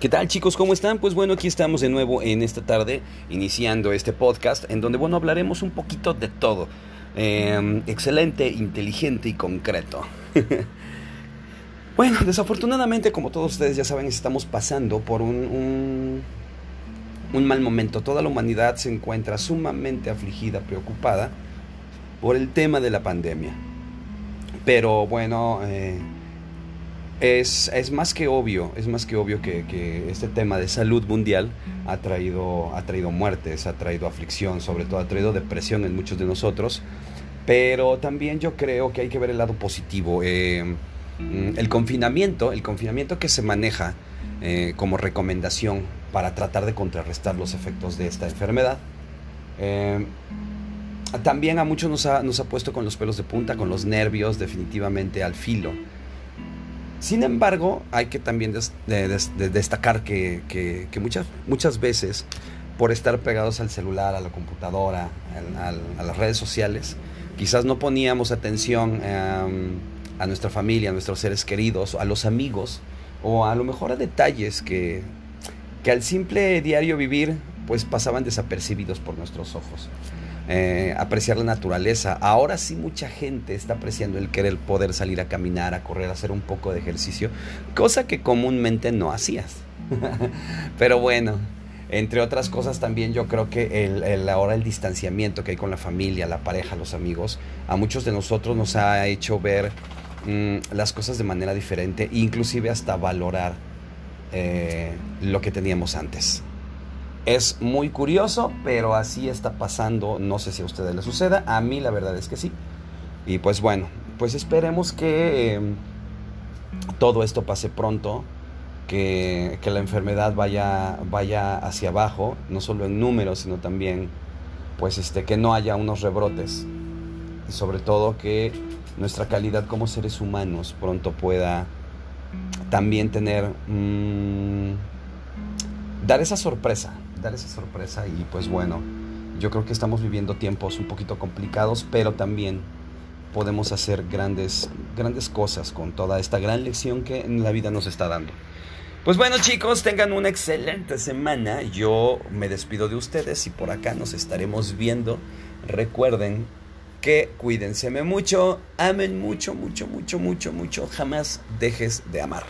¿Qué tal chicos? ¿Cómo están? Pues bueno, aquí estamos de nuevo en esta tarde, iniciando este podcast, en donde, bueno, hablaremos un poquito de todo. Em, excelente, inteligente y concreto. bueno, desafortunadamente, como todos ustedes ya saben, estamos pasando por un, un, mal momento. Toda la humanidad se encuentra sumamente afligida, preocupada por el tema de la pandemia. Pero bueno, eh, es, es, más que obvio, es más que obvio que, que, este tema de salud mundial ha traído, ha traído muertes, ha traído aflicción, sobre todo ha traído depresión en muchos de nosotros. Pero también yo creo que hay que ver el lado positivo. Eh, el confinamiento, el confinamiento que se maneja eh, como recomendación para tratar de contrarrestar los efectos de esta enfermedad. Eh, también a muchos nos ha, nos ha puesto con los pelos de punta, con los nervios definitivamente al filo. Sin embargo, hay que también des, de, de, destacar que, muchas, muchas veces, por estar pegados al celular, a la computadora, a, las redes sociales, quizás no poníamos atención um, a nuestra familia, a nuestros seres queridos, a los amigos, o a lo mejor a detalles que, que al simple diario vivir, pues pasaban desapercibidos por nuestros ojos. Eh, apreciar la naturaleza. Ahora sí mucha gente está apreciando el querer poder salir a caminar, a correr, a hacer un poco de ejercicio, cosa que comúnmente no hacías. Pero bueno, entre otras cosas también yo creo que el, el, ahora el distanciamiento que hay con la familia, la pareja, los amigos, a muchos de nosotros nos ha hecho ver mmm, las cosas de manera diferente, inclusive hasta valorar eh, lo que teníamos antes. Es muy curioso, pero así está pasando. No sé si a ustedes les suceda. A mí la verdad es que sí. Y pues bueno, pues esperemos que eh, todo esto pase pronto. Que, que, la enfermedad vaya, vaya hacia abajo, no solo en números, sino también pues este, que no haya unos rebrotes. Y sobre todo que nuestra calidad como seres humanos pronto pueda también tener... Mmm, dar esa sorpresa, dar esa sorpresa y pues bueno, yo creo que estamos viviendo tiempos un poquito complicados, pero también podemos hacer grandes, grandes cosas con toda esta gran lección que la vida nos está dando. Pues bueno chicos, tengan una excelente semana. Yo me despido de ustedes y por acá nos estaremos viendo. Recuerden que cuídense mucho, amen mucho, mucho, mucho, mucho, mucho. Jamás dejes de amar.